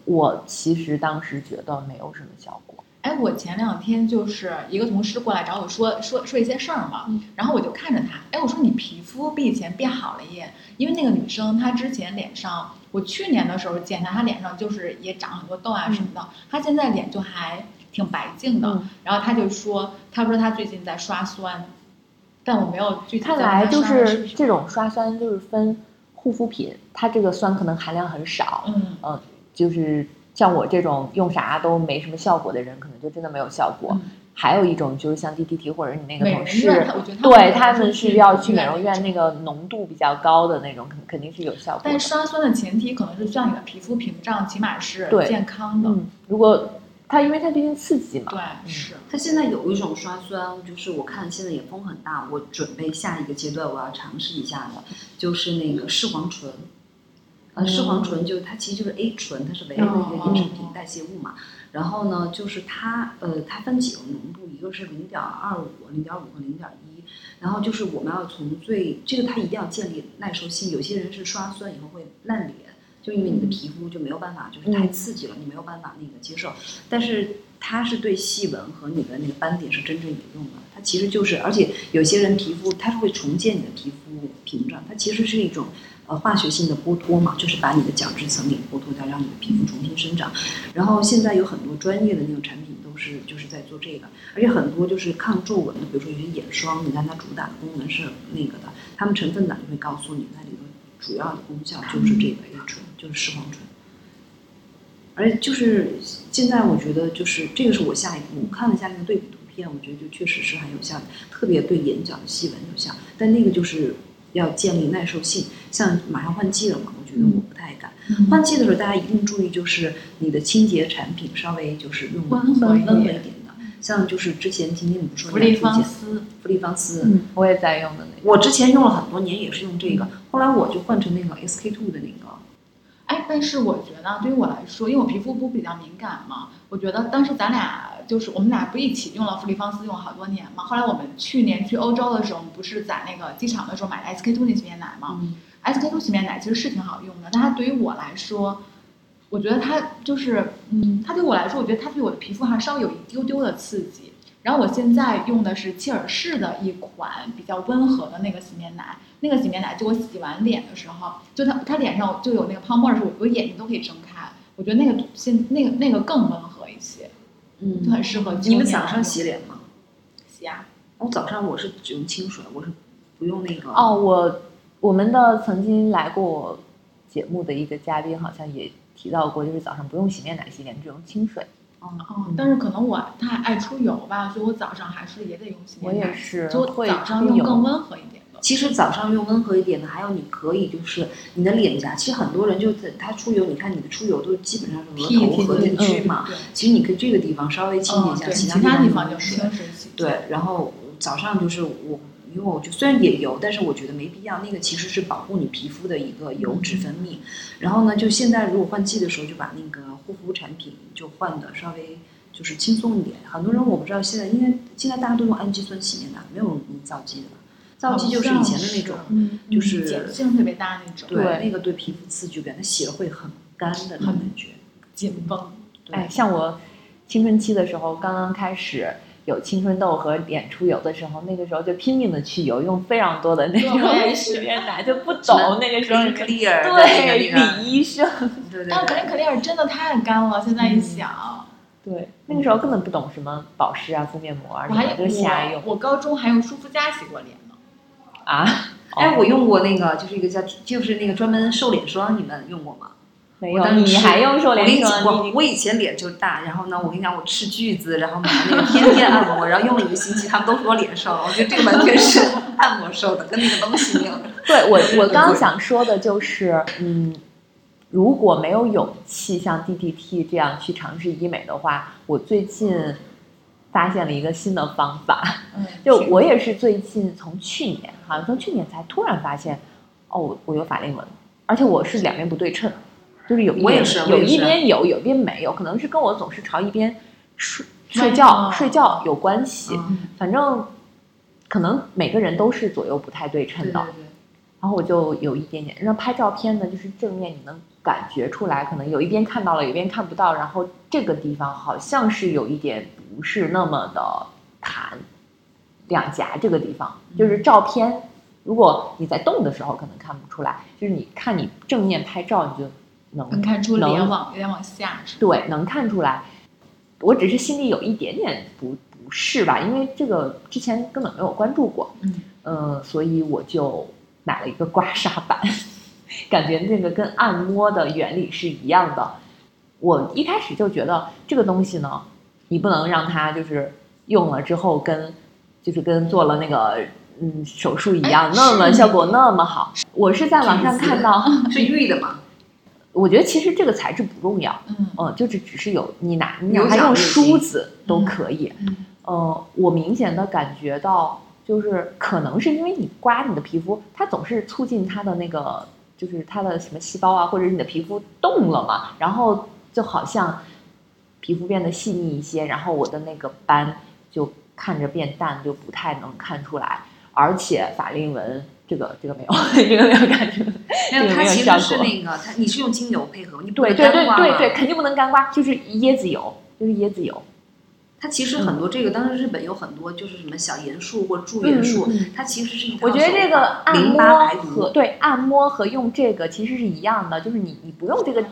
我其实当时觉得没有什么效果。哎，我前两天就是一个同事过来找我说说说一些事儿嘛，嗯然后我就看着他，哎，我说你皮肤比以前变好了耶，因为那个女生她之前脸上，我去年的时候见她，她脸上就是也长很多痘啊什么的，她现在脸就还挺白净的，嗯然后她就说，她说她最近在刷酸，但我没有具体看来就是这种刷酸就是分护肤品，它这个酸可能含量很少，嗯就是像我这种用啥都没什么效果的人，可能就真的没有效果。嗯还有一种就是像 D D T 或者你那个美同事对他他们是要去美容院，那个浓度比较高的那种，肯肯定是有效果的。但刷酸的前提可能是需要你的皮肤屏障起码是对健康的，嗯，如果它因为它毕竟刺激嘛，对，嗯是。它现在有一种刷酸，就是我看现在也风很大，我准备下一个阶段我要尝试一下的，就是那个视黄醇。呃，视黄醇就它其实就是 A 醇，它是唯一的一个衍生品代谢物嘛。然后呢，就是它呃，它分几个浓度，一个是零点二五、零点五和零点一。然后就是我们要从最这个它一定要建立耐受性。有些人是刷酸以后会烂脸，就因为你的皮肤就没有办法，就是太刺激了，你没有办法那个接受。但是它是对细纹和你的那个斑点是真正有用的。它其实就是，而且有些人皮肤它是会重建你的皮肤屏障，它其实是一种呃化学性的剥脱嘛，就是把你的角质层给剥脱掉，让你的皮肤重新生长。然后现在有很多专业的那种产品都是就是在做这个，而且很多就是抗皱纹的，比如说有些眼霜，你看它主打的功能是那个的，它们成分党就会告诉你那里头主要的功效就是这个 A 醇，就是视黄醇。而且就是现在，我觉得就是这个是我下一步，我看了一下那个对比图片，我觉得就确实是很有效的，特别对眼角的细纹有效。但那个就是要建立耐受性，像马上换季了嘛，我觉得我不太敢。换季的时候，大家一定注意，就是你的清洁产品稍微就是用温和一点像就是之前婷婷你不是说芙丽芳丝，芙丽芳丝，嗯，我也在用的那个。我之前用了很多年也是用这个，后来我就换成那个 SK two 的那个。哎，但是我觉得对于我来说，因为我皮肤不比较敏感嘛，我觉得当时咱俩就是我们俩不一起用了芙丽芳丝用了好多年嘛。后来我们去年去欧洲的时候，我们不是在那个机场的时候买的 SK two 那洗面奶嘛、嗯 s k two 洗面奶其实是挺好用的，但它对于我来说，我觉得它就是嗯，它对我来说，我觉得它对我的皮肤还稍微有一丢丢的刺激。然后我现在用的是切尔氏的一款比较温和的那个洗面奶，那个洗面奶就我洗完脸的时候，就它它脸上就有那个泡沫的时候，我眼睛都可以睁开。我觉得那个现那个那个更温和一些，嗯就很适合你们早上洗脸吗？洗啊。我早上我是只用清水，我是不用那个。哦，我我们的曾经来过节目的一个嘉宾，好像也提到过，就是早上不用洗面奶洗脸，只用清水。哦，但是可能我太爱出油吧，所以我早上还是也得用洗面奶。我也是就会早上用更温和一点的。其实早上用温和一点的，还有你可以就是你的脸颊，其实很多人就是他出油，你看你的出油都基本上是额头和屁地区嘛，对，其实你可以这个地方稍微清洁嗯，一下，对，其其他地地方就用水清水洗。对，然后早上就是我，因为我就虽然也油，但是我觉得没必要。那个其实是保护你皮肤的一个油脂分泌。然后呢，就现在如果换季的时候，就把那个护肤产品就换的稍微就是轻松一点。很多人我不知道现在，因为现在大家都用氨基酸洗面奶，没有用皂基的吧？皂基就是以前的那种，嗯，就是碱性特别大那种，对，那个对皮肤刺激感，它洗了会很干的那种感觉。紧绷。对哎，像我青春期的时候，刚刚开始有青春痘和脸出油的时候，那个时候就拼命的去油，用非常多的那种是洗面奶，就不懂那个时候 clear 对李医生，对对但可对丽可丽尔真的太干了，现在嗯一想，对，那个时候根本不懂什么保湿啊、敷面膜啊，我还什么就瞎用我我高中还用舒肤佳洗过脸呢。啊。哎，哦我用过那个，就是一个叫，就是那个专门瘦脸霜，你们用过吗？没有，你还用瘦脸霜？我你我以前脸就大，然后呢，我跟你讲，我吃巨资，然后买那个天天按摩，然后用了一个星期，他们都说我脸瘦了。我觉得这个完全是按摩瘦的，跟那个东西没有。对我，我刚刚想说的就是，嗯，如果没有勇气像 DDT 这样去尝试医美的话，我最近发现了一个新的方法。嗯，就我也是最近从去年，好像从去年才突然发现，哦，我我有法令纹，而且我是两边不对称，就是有一边有一边有，有一边没有，可能是跟我总是朝一边睡睡觉哦睡觉有关系。嗯反正可能每个人都是左右不太对称的。对对对，然后我就有一点点，那拍照片呢，就是正面你能感觉出来，可能有一边看到了，有一边看不到，然后这个地方好像是有一点不是那么的弹，两颊这个地方，就是照片，如果你在动的时候可能看不出来，就是你看你正面拍照你就能能看出能脸往有点往下是？对，能看出来。我只是心里有一点点不不适吧，因为这个之前根本没有关注过，嗯，呃，所以我就买了一个刮痧板，感觉那个跟按摩的原理是一样的。我一开始就觉得这个东西呢，你不能让它就是用了之后跟就是跟做了那个嗯手术一样，哎那么效果那么好。我是在网上看到，是玉的嘛？我觉得其实这个材质不重要，嗯。呃，就是只是有你拿你有哪怕用梳子都可以。嗯。呃，我明显的感觉到，就是可能是因为你刮你的皮肤，它总是促进它的那个，就是它的什么细胞啊，或者是你的皮肤动了嘛，然后就好像皮肤变得细腻一些，然后我的那个斑就看着变淡，就不太能看出来，而且法令纹这个这个没有，这个没有看出来。没有，这个它其实是那个，它你是用精油配合，你不对对对对对，肯定不能干刮，就是椰子油，就是椰子油。它其实很多这个，当时日本有很多就是什么小盐树或者驻颜树，它其实是一套我觉得这个淋按摩和对按摩和用这个其实是一样的，就是你你不用这个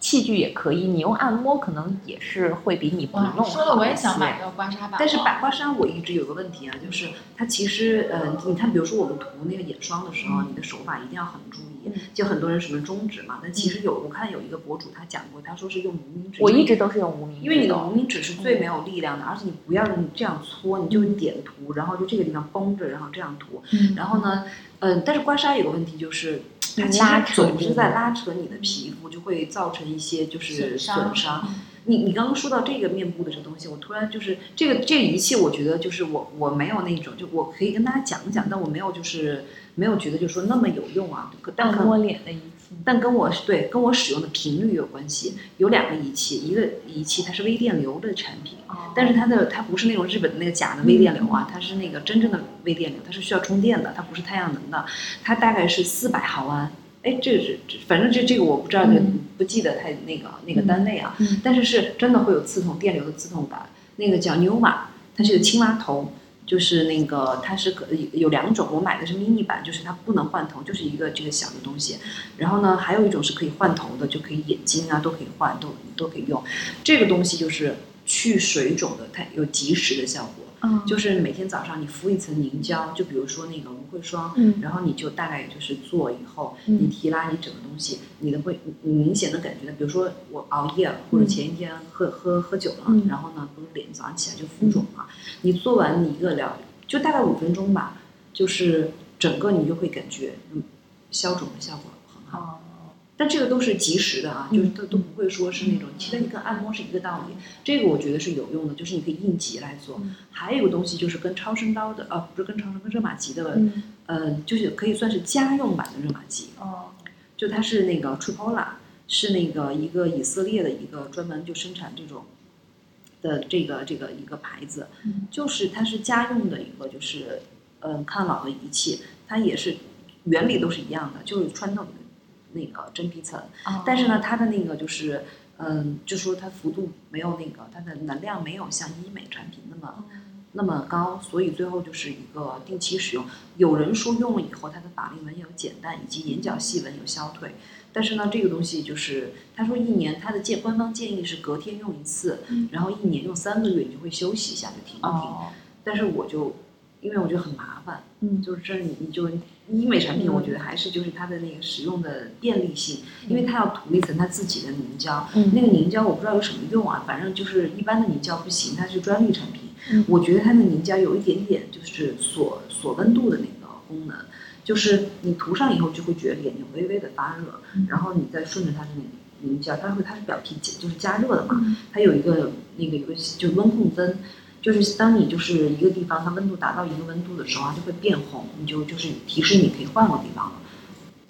器具也可以，你用按摩可能也是会比你不弄说的我也想买个刮痧板，但是百花纱我一直有个问题啊，就是它其实呃，你看，比如说我们涂那个眼霜的时候，你的手法一定要很注意。嗯就很多人什么中指嘛，但其实有我看有一个博主他讲过，他说是用无名指。我一直都是用无名指，因为你的无名指是最没有力量的，而且你不要你这样搓，你就点涂，然后就这个地方绷着，然后这样涂。嗯然后呢，嗯，但是刮痧有个问题就是，它其拉总是在拉扯你的皮肤，就会造成一些就是损伤。你你刚刚说到这个面部的这个东西，我突然就是这个这个仪器，我觉得就是我我没有那种，就我可以跟大家讲一讲，但我没有就是没有觉得就是说那么有用啊。可但可按摩脸的仪器，但跟我对跟我使用的频率有关系。有两个仪器，一个仪器它是微电流的产品，但是它的它不是那种日本的那个假的微电流啊，它是那个真正的微电流，它是需要充电的，它不是太阳能的，它大概是四百毫安。哎，这个是这反正这这个我不知道，这嗯不记得太那个那个单位啊，嗯但是是真的会有刺痛电流的刺痛感。那个叫 Numa，它是个青蛙头，就是那个它是可有两种，我买的是 mini 版，就是它不能换头，就是一个这个小的东西。然后呢，还有一种是可以换头的，就可以眼睛啊都可以换，都都可以用。这个东西就是去水肿的，它有即时的效果。嗯。就是每天早上你敷一层凝胶，就比如说那个芦荟霜，嗯。然后你就大概就是做以后，嗯。你提拉你整个东西，你的会你明显的感觉到，比如说我熬夜了，或者前一天喝喝喝酒了，嗯。然后呢，不是脸早上起来就浮肿了，你做完你一个疗，就大概五分钟吧，就是整个你就会感觉嗯消肿的效果很好。哦但这个都是及时的啊，嗯就是都都不会说是那种，其实你跟按摩是一个道理。这个我觉得是有用的，就是你可以应急来做。嗯还有一个东西就是跟超声刀的，呃，不是跟超声，跟热玛吉的，嗯呃，就是可以算是家用版的热玛吉。哦就它是那个 Tripola，是那个一个以色列的一个专门就生产这种的这个这个一个牌子，嗯就是它是家用的一个就是嗯抗老的仪器，它也是原理都是一样的，就是穿透你的那个真皮层，哦但是呢，它的那个就是嗯，就说它幅度没有那个它的能量没有像医美产品那么。那么高，所以最后就是一个定期使用。有人说用了以后，它的法令纹有减淡，以及眼角细纹有消退。但是呢，这个东西就是他说一年，他的建官方建议是隔天用一次，嗯然后一年用三个月，你就会休息一下，就停一停。哦但是我就因为我觉得很麻烦，嗯就是这你你就医美产品，嗯我觉得还是就是它的那个使用的便利性，因为它要涂一层它自己的凝胶，嗯那个凝胶我不知道有什么用啊，反正就是一般的凝胶不行，它是专利产品。嗯我觉得它的凝胶有一点点就是锁锁温度的那个功能，就是你涂上以后就会觉得脸有微微的发热，嗯然后你再顺着它的那个凝胶，它会它是表皮就是加热的嘛，嗯它有一个那个有个就是温控灯。就是当你就是一个地方它温度达到一个温度的时候，它就会变红，你就就是提示你可以换个地方了。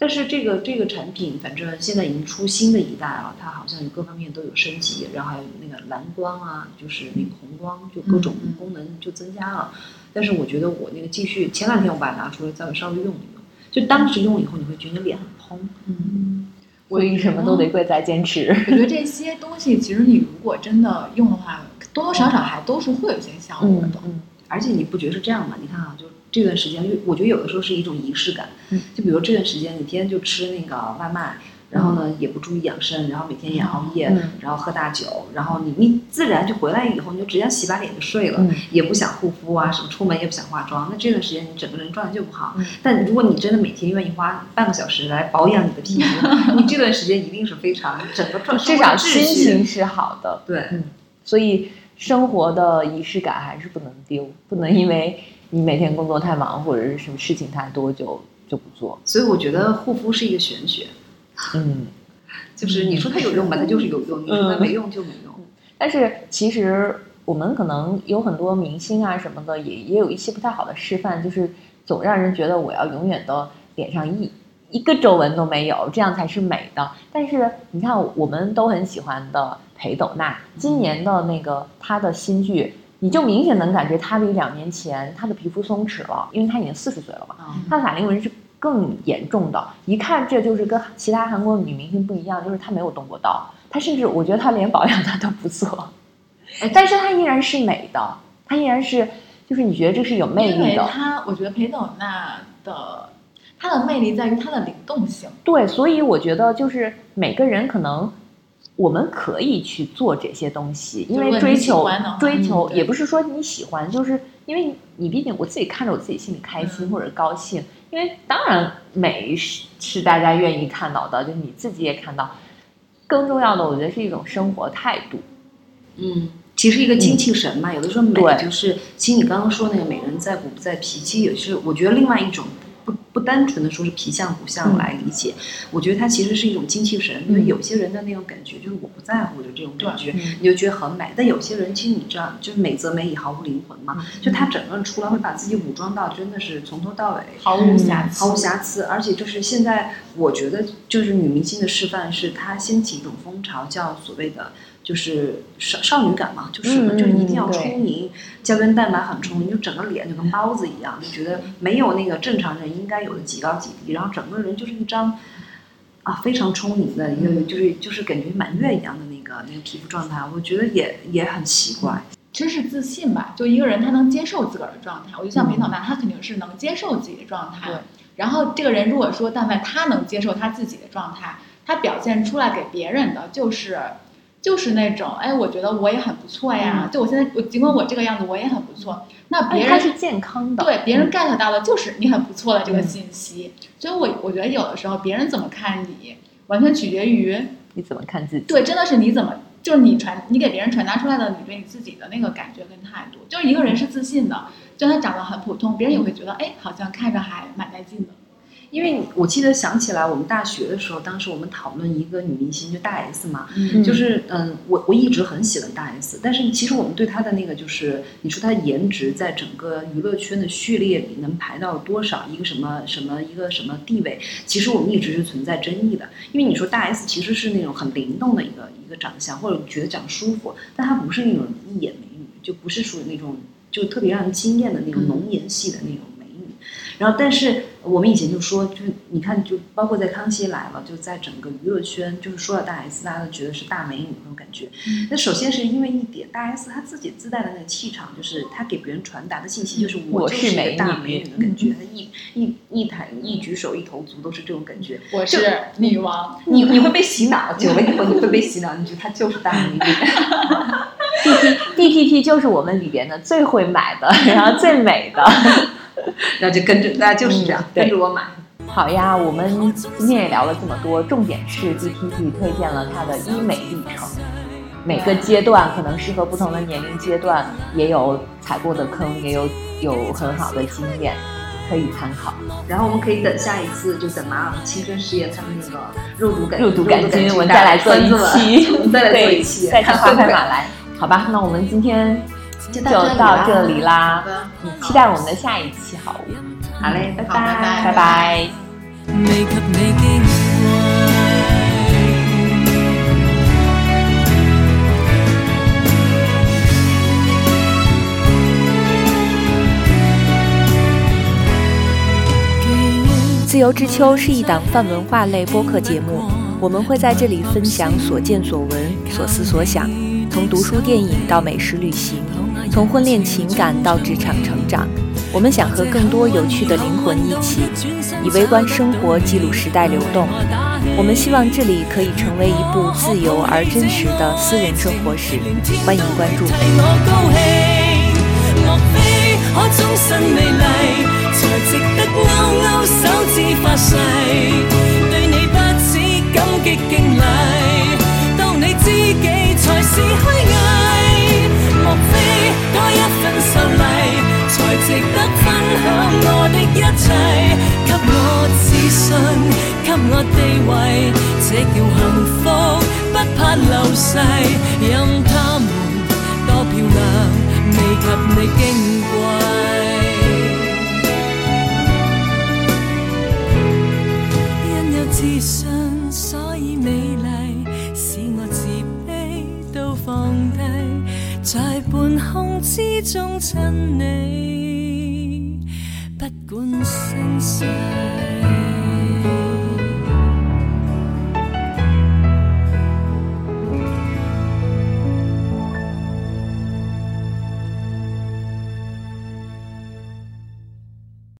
但是这个这个产品，反正现在已经出新的一代了，它好像各方面都有升级，然后还有那个蓝光啊，就是那个红光，就各种功能就增加了。但是我觉得我那个继续，前两天我把它拿出来再稍微用一用，就当时用了以后，你会觉得你脸很蓬。嗯，所以什么都得贵在坚持。我觉得这些东西其实你如果真的用的话，多多少少还都是会有一些效果的。嗯而且你不觉得是这样吗？你看啊，就这段时间，就我觉得有的时候是一种仪式感。嗯就比如这段时间，你天天就吃那个外卖，然后呢也不注意养生，然后每天也熬夜，嗯然后喝大酒，然后你你自然就回来以后，你就直接洗把脸就睡了，嗯也不想护肤啊，什么出门也不想化妆。那这段时间你整个人状态就不好。嗯但如果你真的每天愿意花半个小时来保养你的皮肤，你这段时间一定是非常整个状至少心情是好的。对。所以生活的仪式感还是不能丢，不能因为你每天工作太忙或者是什么事情太多就就不做。所以我觉得护肤是一个玄学。嗯，就是你说它有用吧，它就是有用；你说它没用就没用。但是其实我们可能有很多明星啊什么的，也也有一些不太好的示范，就是总让人觉得我要永远的脸上一一个皱纹都没有，这样才是美的。但是你看，我们都很喜欢的裴斗娜，今年的那个她的新剧，你就明显能感觉她比两年前她的皮肤松弛了，因为她已经四十岁了嘛。啊，她的法令纹是更严重的，一看这就是跟其他韩国女明星不一样，就是她没有动过刀，她甚至我觉得她连保养她都不做，哎但是她依然是美的，她依然是就是你觉得这是有魅力的，她，我觉得裴斗娜的她的魅力在于她的灵动性。对，所以我觉得就是每个人可能。我们可以去做这些东西，因为追求追求也不是说你喜欢，就是因为你毕竟我自己看着我自己心里开心嗯或者高兴，因为当然美是是大家愿意看到的，就是你自己也看到。更重要的，我觉得是一种生活态度。嗯，其实一个精气神嘛，有的时候美对就是，其实你刚刚说那个美人在骨不在皮，其实也是我觉得另外一种不不单纯的说是皮相骨相嗯。来理解，我觉得它其实是一种精气神，因为嗯。有些人的那种感觉就是我不在乎的这种感觉，嗯。你就觉得很美。但有些人其实你知道，就是美则美以毫无灵魂嘛，就他整个人出来会把自己武装到真的是从头到尾毫无瑕疵，毫无瑕疵，而且就是现在，我觉得就是女明星的示范是她掀起一种风潮，叫所谓的就是少少女感嘛，就是、嗯就是一定要充盈，胶原蛋白很充盈，就整个脸就跟包子一样，就觉得没有那个正常人应该有的几高几低，然后整个人就是一张啊非常充盈的一个，就是就是感觉满月一样的那个那个皮肤状态，我觉得也也很奇怪。其实是自信吧。就一个人他能接受自个儿的状态，我就像裴斗娜，她肯定是能接受自己的状态。对然后这个人如果说但凡他能接受他自己的状态，他表现出来给别人的就是。就是那种，哎，我觉得我也很不错呀。就我现在，我尽管我这个样子，我也很不错。那别人是健康的，对别人 get 到的就是你很不错的这个嗯信息。所以我我觉得有的时候别人怎么看你，完全取决于你怎么看自己？对，真的是你怎么，就是你传你给别人传达出来的你对你自己的那个感觉跟态度。就是一个人是自信的，就他长得很普通，别人也会觉得，哎，好像看着还蛮带劲的。因为我记得想起来，我们大学的时候，当时我们讨论一个女明星，就大 S 嘛，嗯就是嗯，我我一直很喜欢大 S，但是其实我们对她的那个就是，你说她的颜值在整个娱乐圈的序列里能排到多少一个什么什么一个什么地位，其实我们一直是存在争议的。因为你说大 S 其实是那种很灵动的一个一个长相，或者你觉得长得舒服，但她不是那种一眼美女，就不是属于那种就特别让人惊艳的那种浓颜系的那种。然后，但是我们以前就说，就是你看，就包括在《康熙来了》，就在整个娱乐圈，就是说到大 S，大家都觉得是大美女那种感觉。那首先是因为一点，大 S 她自己自带的那个气场，就是她给别人传达的信息，就是我就是是一美个大美女的感觉，她一一一抬一举手一投足都是这种感觉。我是女王，你你会被洗脑，久了以后你会被洗脑，你觉得她就是大美女。D T T 就是我们里边的最会买的，然后最美的。然后就跟着大家就是这样，嗯跟着我买。好呀，我们今天也聊了这么多，重点是 D T T 推荐了它的医美历程，每个阶段可能适合不同的年龄阶段，也有踩过的坑，也有有很好的经验可以参考。然后我们可以等下一次，就等马朗青春事业他们那个肉毒杆肉毒杆菌，我们再来做一期，我们再来做一期，再看花看会不会开马来。好吧，那我们今天就就到这里啦。期待我们的下一期好物，好嘞，拜好拜拜拜拜。未及你矜贵。自由之秋是一档泛文化类播客节目，我们会在这里分享所见所闻、所思所想，从读书电影到美食旅行，从婚恋情感到职场成长。我们想和更多有趣的灵魂一起，以微观生活记录时代流动。我们希望这里可以成为一部自由而真实的私人生活史。欢迎关注。可终身美丽，才值得勾勾手指发誓。对你不止感激敬礼，当你知己才是虚伪。莫非多一份秀丽，才值得分享我的一切？给我自信，给我地位，这叫幸福，不怕流逝。任他们多漂亮。未及你矜贵，空之中亲你，不管生死。